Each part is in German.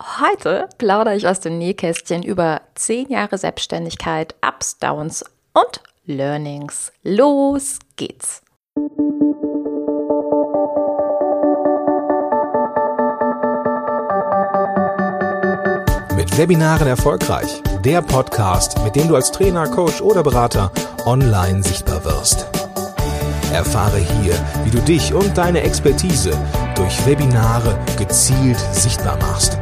Heute plaudere ich aus dem Nähkästchen über zehn Jahre Selbstständigkeit, Ups, Downs und Learnings. Los geht's! Mit Webinaren erfolgreich. Der Podcast, mit dem du als Trainer, Coach oder Berater online sichtbar wirst. Erfahre hier, wie du dich und deine Expertise durch Webinare gezielt sichtbar machst.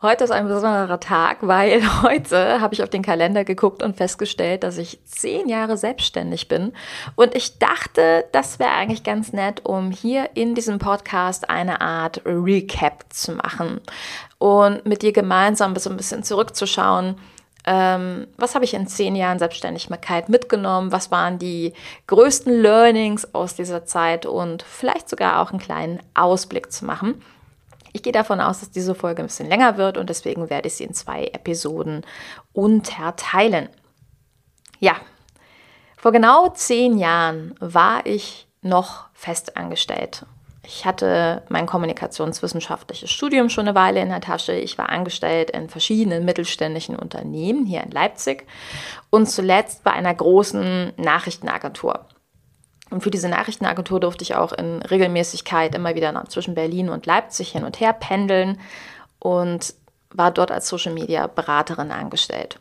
Heute ist ein besonderer Tag, weil heute habe ich auf den Kalender geguckt und festgestellt, dass ich zehn Jahre selbstständig bin. Und ich dachte, das wäre eigentlich ganz nett, um hier in diesem Podcast eine Art Recap zu machen und mit dir gemeinsam so ein bisschen zurückzuschauen. Ähm, was habe ich in zehn Jahren Selbstständigkeit mitgenommen? Was waren die größten Learnings aus dieser Zeit? Und vielleicht sogar auch einen kleinen Ausblick zu machen. Ich gehe davon aus, dass diese Folge ein bisschen länger wird und deswegen werde ich sie in zwei Episoden unterteilen. Ja, vor genau zehn Jahren war ich noch festangestellt. Ich hatte mein kommunikationswissenschaftliches Studium schon eine Weile in der Tasche. Ich war angestellt in verschiedenen mittelständischen Unternehmen hier in Leipzig und zuletzt bei einer großen Nachrichtenagentur. Und für diese Nachrichtenagentur durfte ich auch in Regelmäßigkeit immer wieder zwischen Berlin und Leipzig hin und her pendeln und war dort als Social Media Beraterin angestellt.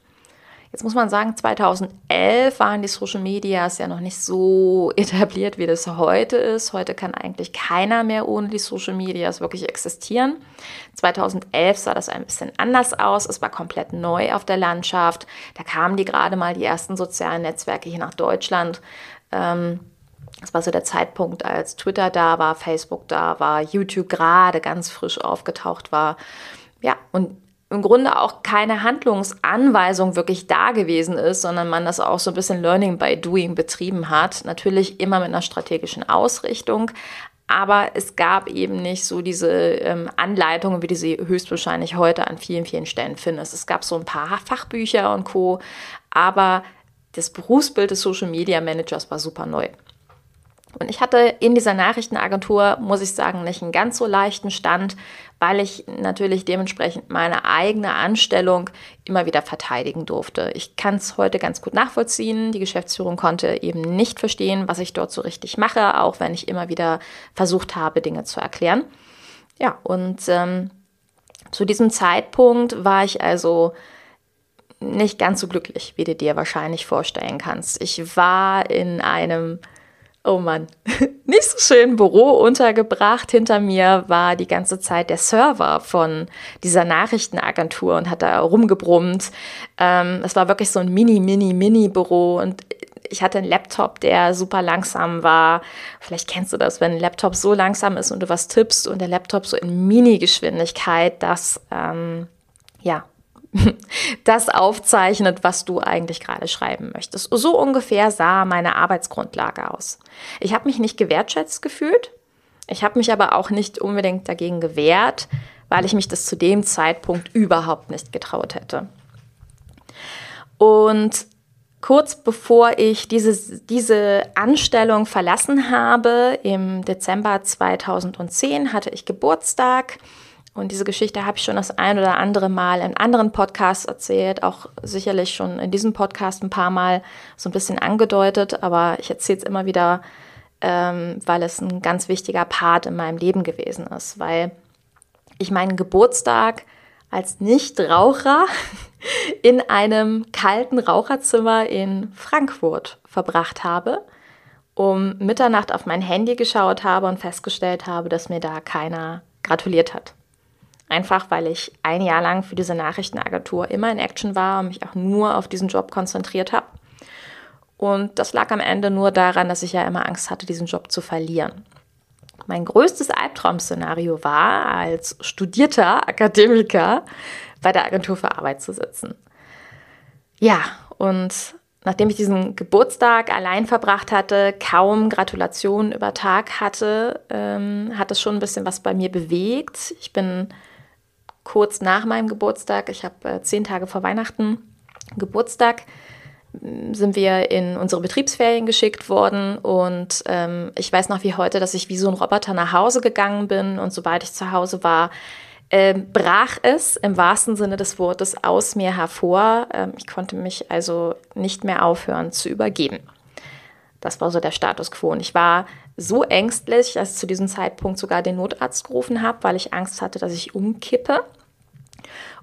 Jetzt muss man sagen, 2011 waren die Social Medias ja noch nicht so etabliert, wie das heute ist. Heute kann eigentlich keiner mehr ohne die Social Medias wirklich existieren. 2011 sah das ein bisschen anders aus. Es war komplett neu auf der Landschaft. Da kamen die gerade mal die ersten sozialen Netzwerke hier nach Deutschland. Ähm, das war so der Zeitpunkt, als Twitter da war, Facebook da war, YouTube gerade ganz frisch aufgetaucht war. Ja, und im Grunde auch keine Handlungsanweisung wirklich da gewesen ist, sondern man das auch so ein bisschen Learning by Doing betrieben hat. Natürlich immer mit einer strategischen Ausrichtung, aber es gab eben nicht so diese ähm, Anleitungen, wie du sie höchstwahrscheinlich heute an vielen, vielen Stellen findest. Es gab so ein paar Fachbücher und Co., aber das Berufsbild des Social Media Managers war super neu. Und ich hatte in dieser Nachrichtenagentur, muss ich sagen, nicht einen ganz so leichten Stand, weil ich natürlich dementsprechend meine eigene Anstellung immer wieder verteidigen durfte. Ich kann es heute ganz gut nachvollziehen. Die Geschäftsführung konnte eben nicht verstehen, was ich dort so richtig mache, auch wenn ich immer wieder versucht habe, Dinge zu erklären. Ja, und ähm, zu diesem Zeitpunkt war ich also nicht ganz so glücklich, wie du dir wahrscheinlich vorstellen kannst. Ich war in einem oh Mann, nicht so schön Büro untergebracht. Hinter mir war die ganze Zeit der Server von dieser Nachrichtenagentur und hat da rumgebrummt. Ähm, es war wirklich so ein Mini, Mini, Mini-Büro und ich hatte einen Laptop, der super langsam war. Vielleicht kennst du das, wenn ein Laptop so langsam ist und du was tippst und der Laptop so in Mini-Geschwindigkeit, dass ähm, ja das aufzeichnet, was du eigentlich gerade schreiben möchtest. So ungefähr sah meine Arbeitsgrundlage aus. Ich habe mich nicht gewertschätzt gefühlt. Ich habe mich aber auch nicht unbedingt dagegen gewehrt, weil ich mich das zu dem Zeitpunkt überhaupt nicht getraut hätte. Und kurz bevor ich diese, diese Anstellung verlassen habe, im Dezember 2010, hatte ich Geburtstag. Und diese Geschichte habe ich schon das ein oder andere Mal in anderen Podcasts erzählt, auch sicherlich schon in diesem Podcast ein paar Mal so ein bisschen angedeutet, aber ich erzähle es immer wieder, ähm, weil es ein ganz wichtiger Part in meinem Leben gewesen ist, weil ich meinen Geburtstag als Nichtraucher in einem kalten Raucherzimmer in Frankfurt verbracht habe, um Mitternacht auf mein Handy geschaut habe und festgestellt habe, dass mir da keiner gratuliert hat. Einfach weil ich ein Jahr lang für diese Nachrichtenagentur immer in Action war und mich auch nur auf diesen Job konzentriert habe. Und das lag am Ende nur daran, dass ich ja immer Angst hatte, diesen Job zu verlieren. Mein größtes Albtraum-Szenario war, als studierter Akademiker bei der Agentur für Arbeit zu sitzen. Ja, und nachdem ich diesen Geburtstag allein verbracht hatte, kaum Gratulationen über Tag hatte, ähm, hat es schon ein bisschen was bei mir bewegt. Ich bin kurz nach meinem Geburtstag, ich habe äh, zehn Tage vor Weihnachten Geburtstag, sind wir in unsere Betriebsferien geschickt worden und ähm, ich weiß noch wie heute, dass ich wie so ein Roboter nach Hause gegangen bin und sobald ich zu Hause war, äh, brach es im wahrsten Sinne des Wortes aus mir hervor. Ähm, ich konnte mich also nicht mehr aufhören zu übergeben. Das war so der Status quo. Und ich war so ängstlich, dass ich zu diesem Zeitpunkt sogar den Notarzt gerufen habe, weil ich Angst hatte, dass ich umkippe.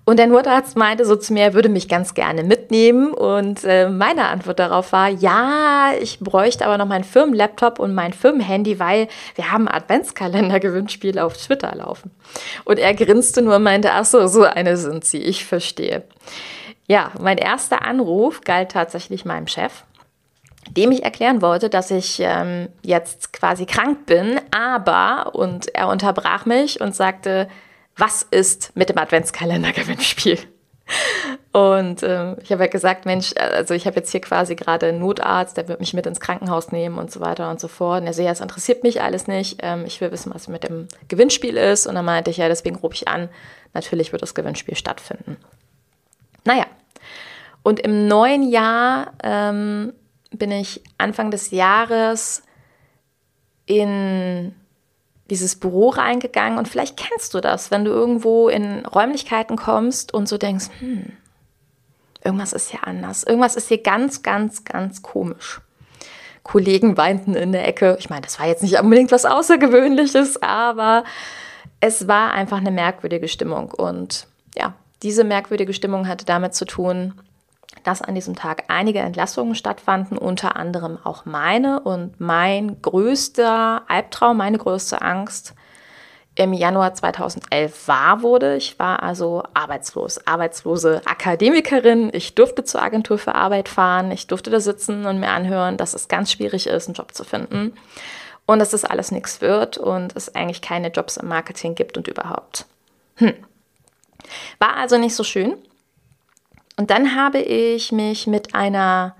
Und der Notarzt meinte so zu mir, er würde mich ganz gerne mitnehmen. Und äh, meine Antwort darauf war, ja, ich bräuchte aber noch meinen Firmenlaptop und mein Firmenhandy, weil wir haben Adventskalender-Gewinnspiel auf Twitter laufen. Und er grinste nur und meinte, ach so, so eine sind sie, ich verstehe. Ja, mein erster Anruf galt tatsächlich meinem Chef dem ich erklären wollte, dass ich ähm, jetzt quasi krank bin, aber, und er unterbrach mich und sagte, was ist mit dem Adventskalender-Gewinnspiel? Und ähm, ich habe ja gesagt, Mensch, also ich habe jetzt hier quasi gerade einen Notarzt, der wird mich mit ins Krankenhaus nehmen und so weiter und so fort. Und er so, ja, es interessiert mich alles nicht. Ähm, ich will wissen, was mit dem Gewinnspiel ist. Und dann meinte ich, ja, deswegen rufe ich an. Natürlich wird das Gewinnspiel stattfinden. Naja, und im neuen Jahr ähm, bin ich Anfang des Jahres in dieses Büro reingegangen und vielleicht kennst du das, wenn du irgendwo in Räumlichkeiten kommst und so denkst, hm, irgendwas ist hier anders, irgendwas ist hier ganz, ganz, ganz komisch. Kollegen weinten in der Ecke. Ich meine, das war jetzt nicht unbedingt was Außergewöhnliches, aber es war einfach eine merkwürdige Stimmung. Und ja, diese merkwürdige Stimmung hatte damit zu tun, dass an diesem Tag einige Entlassungen stattfanden, unter anderem auch meine. Und mein größter Albtraum, meine größte Angst im Januar 2011 wahr wurde. Ich war also arbeitslos, arbeitslose Akademikerin. Ich durfte zur Agentur für Arbeit fahren. Ich durfte da sitzen und mir anhören, dass es ganz schwierig ist, einen Job zu finden und dass das alles nichts wird und es eigentlich keine Jobs im Marketing gibt und überhaupt. Hm. War also nicht so schön. Und dann habe ich mich mit einer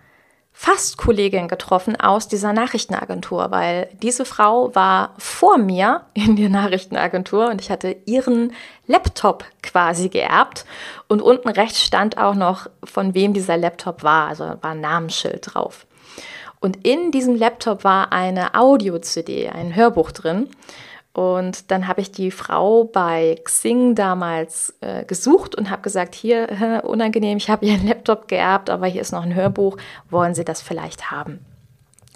Fast-Kollegin getroffen aus dieser Nachrichtenagentur, weil diese Frau war vor mir in der Nachrichtenagentur und ich hatte ihren Laptop quasi geerbt und unten rechts stand auch noch, von wem dieser Laptop war, also war ein Namensschild drauf. Und in diesem Laptop war eine Audio-CD, ein Hörbuch drin. Und dann habe ich die Frau bei Xing damals äh, gesucht und habe gesagt, hier, unangenehm, ich habe Ihren Laptop geerbt, aber hier ist noch ein Hörbuch, wollen Sie das vielleicht haben?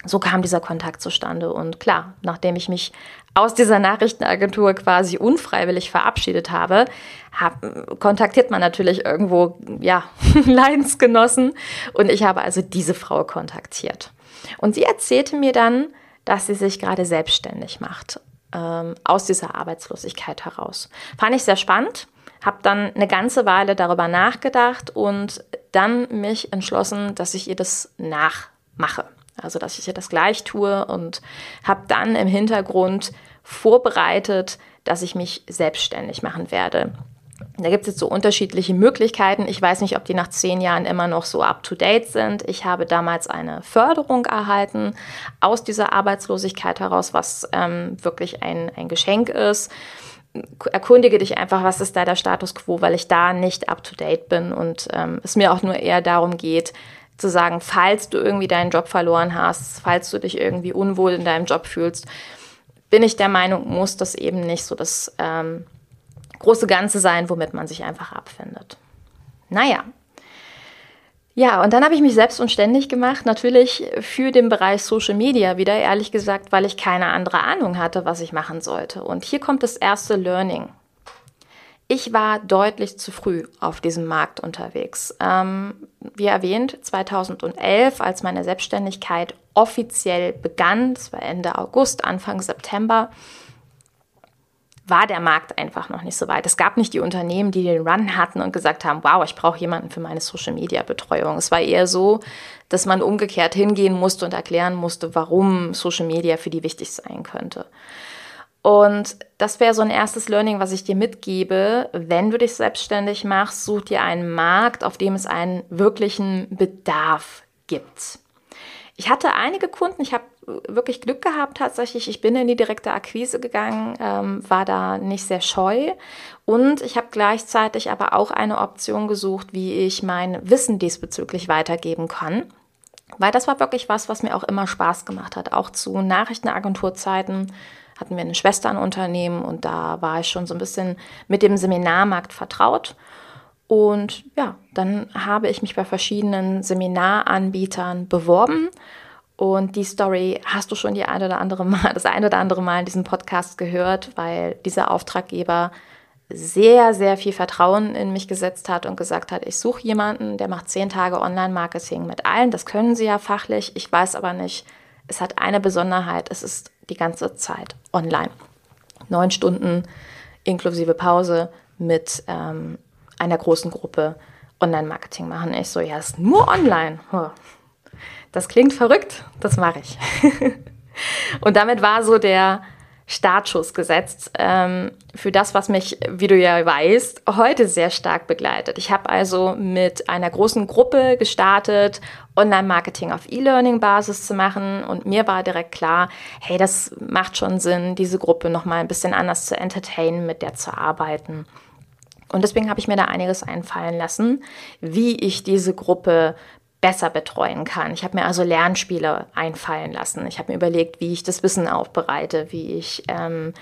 So kam dieser Kontakt zustande. Und klar, nachdem ich mich aus dieser Nachrichtenagentur quasi unfreiwillig verabschiedet habe, hab, kontaktiert man natürlich irgendwo, ja, Leidensgenossen. Und ich habe also diese Frau kontaktiert. Und sie erzählte mir dann, dass sie sich gerade selbstständig macht ähm, aus dieser Arbeitslosigkeit heraus. Fand ich sehr spannend, habe dann eine ganze Weile darüber nachgedacht und dann mich entschlossen, dass ich ihr das nachmache. Also, dass ich ihr das gleich tue und habe dann im Hintergrund vorbereitet, dass ich mich selbstständig machen werde. Da gibt es jetzt so unterschiedliche Möglichkeiten. Ich weiß nicht, ob die nach zehn Jahren immer noch so up-to-date sind. Ich habe damals eine Förderung erhalten aus dieser Arbeitslosigkeit heraus, was ähm, wirklich ein, ein Geschenk ist. Erkundige dich einfach, was ist da der Status quo, weil ich da nicht up-to-date bin und ähm, es mir auch nur eher darum geht, zu sagen, falls du irgendwie deinen Job verloren hast, falls du dich irgendwie unwohl in deinem Job fühlst, bin ich der Meinung, muss das eben nicht so das ähm, große Ganze sein, womit man sich einfach abfindet. Naja. Ja, und dann habe ich mich selbst unständig gemacht, natürlich für den Bereich Social Media wieder, ehrlich gesagt, weil ich keine andere Ahnung hatte, was ich machen sollte. Und hier kommt das erste Learning. Ich war deutlich zu früh auf diesem Markt unterwegs. Ähm, wie erwähnt, 2011, als meine Selbstständigkeit offiziell begann, das war Ende August, Anfang September, war der Markt einfach noch nicht so weit. Es gab nicht die Unternehmen, die den Run hatten und gesagt haben, wow, ich brauche jemanden für meine Social-Media-Betreuung. Es war eher so, dass man umgekehrt hingehen musste und erklären musste, warum Social Media für die wichtig sein könnte. Und das wäre so ein erstes Learning, was ich dir mitgebe. Wenn du dich selbstständig machst, such dir einen Markt, auf dem es einen wirklichen Bedarf gibt. Ich hatte einige Kunden, ich habe wirklich Glück gehabt tatsächlich. Ich bin in die direkte Akquise gegangen, ähm, war da nicht sehr scheu und ich habe gleichzeitig aber auch eine Option gesucht, wie ich mein Wissen diesbezüglich weitergeben kann. Weil das war wirklich was, was mir auch immer Spaß gemacht hat. Auch zu Nachrichtenagenturzeiten hatten wir ein Schwesternunternehmen und da war ich schon so ein bisschen mit dem Seminarmarkt vertraut. Und ja, dann habe ich mich bei verschiedenen Seminaranbietern beworben. Und die Story hast du schon die ein oder andere Mal, das ein oder andere Mal in diesem Podcast gehört, weil dieser Auftraggeber sehr, sehr viel Vertrauen in mich gesetzt hat und gesagt hat, ich suche jemanden, der macht zehn Tage Online-Marketing mit allen. Das können sie ja fachlich. Ich weiß aber nicht, es hat eine Besonderheit. Es ist die ganze Zeit online. Neun Stunden inklusive Pause mit ähm, einer großen Gruppe Online-Marketing machen. Ich so, ja, ist nur online. Das klingt verrückt, das mache ich. und damit war so der Startschuss gesetzt ähm, für das, was mich, wie du ja weißt, heute sehr stark begleitet. Ich habe also mit einer großen Gruppe gestartet, Online-Marketing auf E-Learning-Basis zu machen und mir war direkt klar, hey, das macht schon Sinn, diese Gruppe nochmal ein bisschen anders zu entertainen, mit der zu arbeiten. Und deswegen habe ich mir da einiges einfallen lassen, wie ich diese Gruppe besser betreuen kann. Ich habe mir also Lernspiele einfallen lassen. Ich habe mir überlegt, wie ich das Wissen aufbereite, wie ich ähm,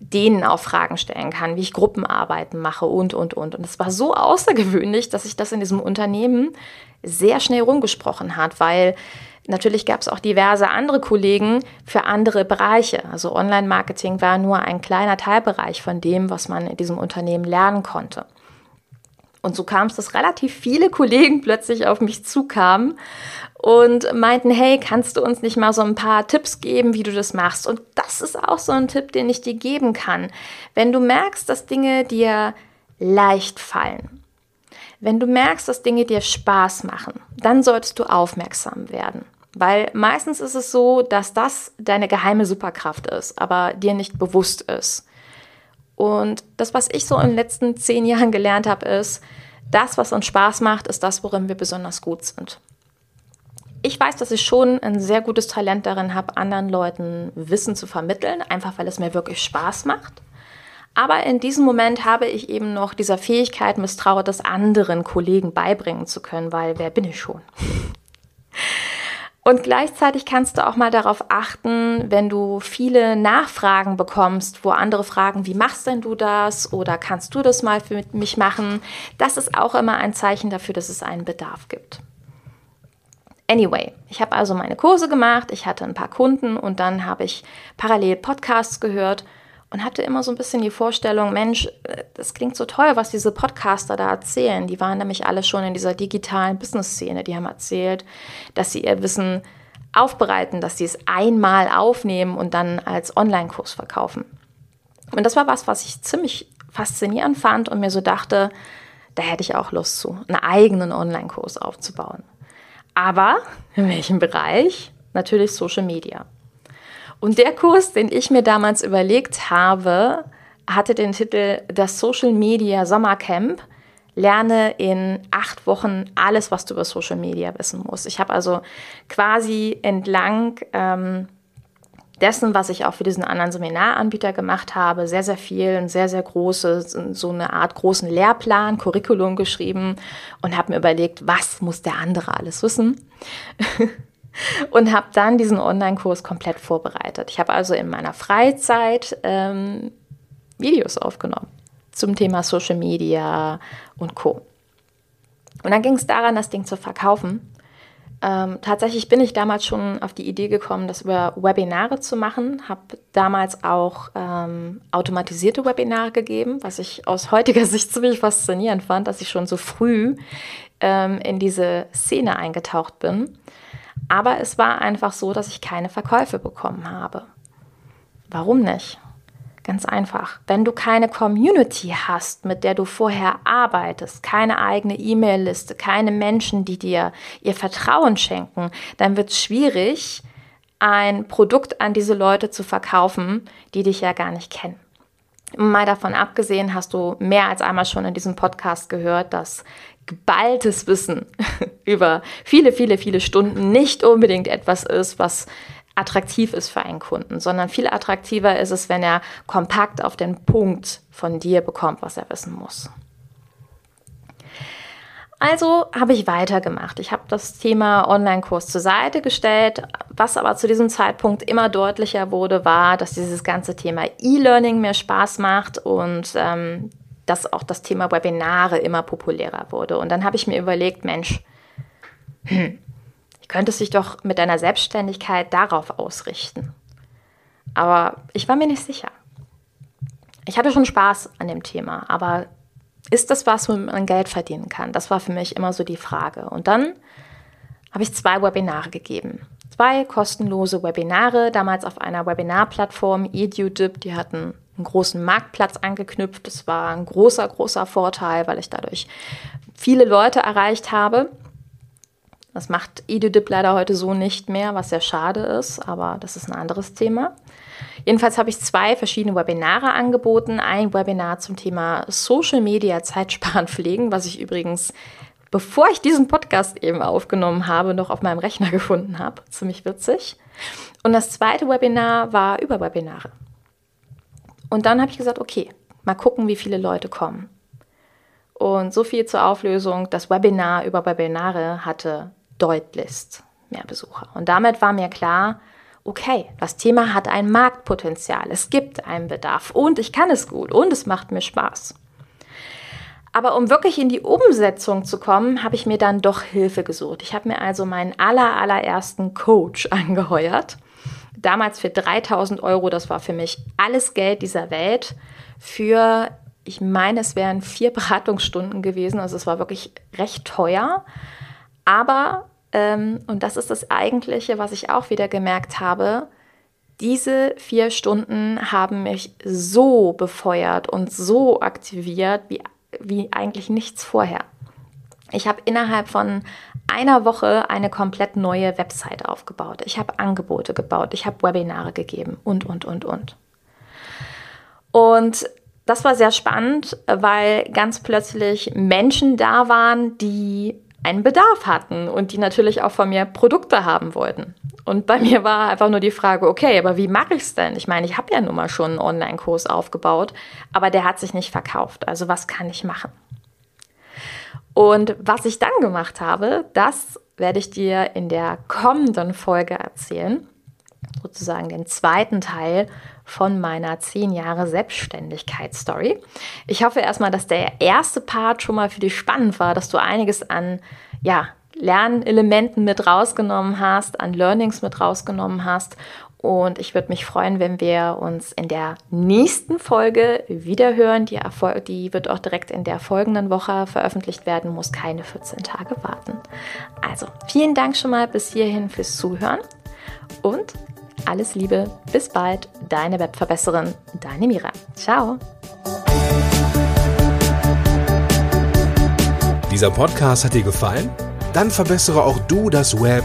denen auch Fragen stellen kann, wie ich Gruppenarbeiten mache und, und, und. Und es war so außergewöhnlich, dass sich das in diesem Unternehmen sehr schnell rumgesprochen hat, weil Natürlich gab es auch diverse andere Kollegen für andere Bereiche. Also Online-Marketing war nur ein kleiner Teilbereich von dem, was man in diesem Unternehmen lernen konnte. Und so kam es, dass relativ viele Kollegen plötzlich auf mich zukamen und meinten, hey, kannst du uns nicht mal so ein paar Tipps geben, wie du das machst? Und das ist auch so ein Tipp, den ich dir geben kann. Wenn du merkst, dass Dinge dir leicht fallen, wenn du merkst, dass Dinge dir Spaß machen, dann solltest du aufmerksam werden. Weil meistens ist es so, dass das deine geheime Superkraft ist, aber dir nicht bewusst ist. Und das, was ich so in den letzten zehn Jahren gelernt habe, ist, das, was uns Spaß macht, ist das, worin wir besonders gut sind. Ich weiß, dass ich schon ein sehr gutes Talent darin habe, anderen Leuten Wissen zu vermitteln, einfach weil es mir wirklich Spaß macht. Aber in diesem Moment habe ich eben noch dieser Fähigkeit misstraut, das anderen Kollegen beibringen zu können, weil wer bin ich schon? Und gleichzeitig kannst du auch mal darauf achten, wenn du viele Nachfragen bekommst, wo andere fragen, wie machst denn du das oder kannst du das mal für mich machen? Das ist auch immer ein Zeichen dafür, dass es einen Bedarf gibt. Anyway, ich habe also meine Kurse gemacht, ich hatte ein paar Kunden und dann habe ich parallel Podcasts gehört und hatte immer so ein bisschen die Vorstellung, Mensch, äh, das klingt so toll, was diese Podcaster da erzählen. Die waren nämlich alle schon in dieser digitalen Business-Szene. Die haben erzählt, dass sie ihr Wissen aufbereiten, dass sie es einmal aufnehmen und dann als Online-Kurs verkaufen. Und das war was, was ich ziemlich faszinierend fand und mir so dachte, da hätte ich auch Lust zu, einen eigenen Online-Kurs aufzubauen. Aber in welchem Bereich? Natürlich Social Media. Und der Kurs, den ich mir damals überlegt habe, hatte den Titel Das Social Media Sommercamp. Lerne in acht Wochen alles, was du über Social Media wissen musst. Ich habe also quasi entlang ähm, dessen, was ich auch für diesen anderen Seminaranbieter gemacht habe, sehr, sehr viel, ein sehr, sehr großes, so eine Art großen Lehrplan, Curriculum geschrieben und habe mir überlegt, was muss der andere alles wissen. und habe dann diesen Online-Kurs komplett vorbereitet. Ich habe also in meiner Freizeit ähm, Videos aufgenommen zum Thema Social Media und Co. Und dann ging es daran, das Ding zu verkaufen. Ähm, tatsächlich bin ich damals schon auf die Idee gekommen, das über Webinare zu machen. Habe damals auch ähm, automatisierte Webinare gegeben, was ich aus heutiger Sicht ziemlich faszinierend fand, dass ich schon so früh ähm, in diese Szene eingetaucht bin. Aber es war einfach so, dass ich keine Verkäufe bekommen habe. Warum nicht? Ganz einfach. Wenn du keine Community hast, mit der du vorher arbeitest, keine eigene E-Mail-Liste, keine Menschen, die dir ihr Vertrauen schenken, dann wird es schwierig, ein Produkt an diese Leute zu verkaufen, die dich ja gar nicht kennen. Mal davon abgesehen, hast du mehr als einmal schon in diesem Podcast gehört, dass geballtes Wissen über viele, viele, viele Stunden nicht unbedingt etwas ist, was attraktiv ist für einen Kunden, sondern viel attraktiver ist es, wenn er kompakt auf den Punkt von dir bekommt, was er wissen muss. Also habe ich weitergemacht. Ich habe das Thema Online-Kurs zur Seite gestellt. Was aber zu diesem Zeitpunkt immer deutlicher wurde, war, dass dieses ganze Thema E-Learning mir Spaß macht und ähm, dass auch das Thema Webinare immer populärer wurde. Und dann habe ich mir überlegt, Mensch, hm, ich könnte sich doch mit deiner Selbstständigkeit darauf ausrichten. Aber ich war mir nicht sicher. Ich hatte schon Spaß an dem Thema, aber ist das was, womit man Geld verdienen kann? Das war für mich immer so die Frage. Und dann habe ich zwei Webinare gegeben. Zwei kostenlose Webinare, damals auf einer Webinarplattform, EduDip. Die hatten einen großen Marktplatz angeknüpft. Das war ein großer, großer Vorteil, weil ich dadurch viele Leute erreicht habe. Das macht EduDip leider heute so nicht mehr, was sehr schade ist, aber das ist ein anderes Thema. Jedenfalls habe ich zwei verschiedene Webinare angeboten. Ein Webinar zum Thema Social Media Zeitsparen pflegen, was ich übrigens, bevor ich diesen Podcast eben aufgenommen habe, noch auf meinem Rechner gefunden habe. Ziemlich witzig. Und das zweite Webinar war über Webinare. Und dann habe ich gesagt, okay, mal gucken, wie viele Leute kommen. Und so viel zur Auflösung. Das Webinar über Webinare hatte deutlichst mehr Besucher. Und damit war mir klar, okay, das Thema hat ein Marktpotenzial, es gibt einen Bedarf und ich kann es gut und es macht mir Spaß. Aber um wirklich in die Umsetzung zu kommen, habe ich mir dann doch Hilfe gesucht. Ich habe mir also meinen aller, allerersten Coach angeheuert. Damals für 3000 Euro, das war für mich alles Geld dieser Welt. Für, ich meine, es wären vier Beratungsstunden gewesen, also es war wirklich recht teuer. Aber ähm, und das ist das Eigentliche, was ich auch wieder gemerkt habe. Diese vier Stunden haben mich so befeuert und so aktiviert wie, wie eigentlich nichts vorher. Ich habe innerhalb von einer Woche eine komplett neue Website aufgebaut. Ich habe Angebote gebaut, ich habe Webinare gegeben und, und, und, und. Und das war sehr spannend, weil ganz plötzlich Menschen da waren, die einen Bedarf hatten und die natürlich auch von mir Produkte haben wollten. Und bei mir war einfach nur die Frage, okay, aber wie mache ich es denn? Ich meine, ich habe ja nun mal schon einen Online-Kurs aufgebaut, aber der hat sich nicht verkauft. Also was kann ich machen? Und was ich dann gemacht habe, das werde ich dir in der kommenden Folge erzählen. Sozusagen den zweiten Teil von meiner 10 Jahre Selbstständigkeit-Story. Ich hoffe erstmal, dass der erste Part schon mal für dich spannend war, dass du einiges an ja, Lernelementen mit rausgenommen hast, an Learnings mit rausgenommen hast. Und ich würde mich freuen, wenn wir uns in der nächsten Folge wieder hören. Die, die wird auch direkt in der folgenden Woche veröffentlicht werden, muss keine 14 Tage warten. Also vielen Dank schon mal bis hierhin fürs Zuhören und alles Liebe, bis bald, deine Webverbesserin, deine Mira. Ciao. Dieser Podcast hat dir gefallen? Dann verbessere auch du das Web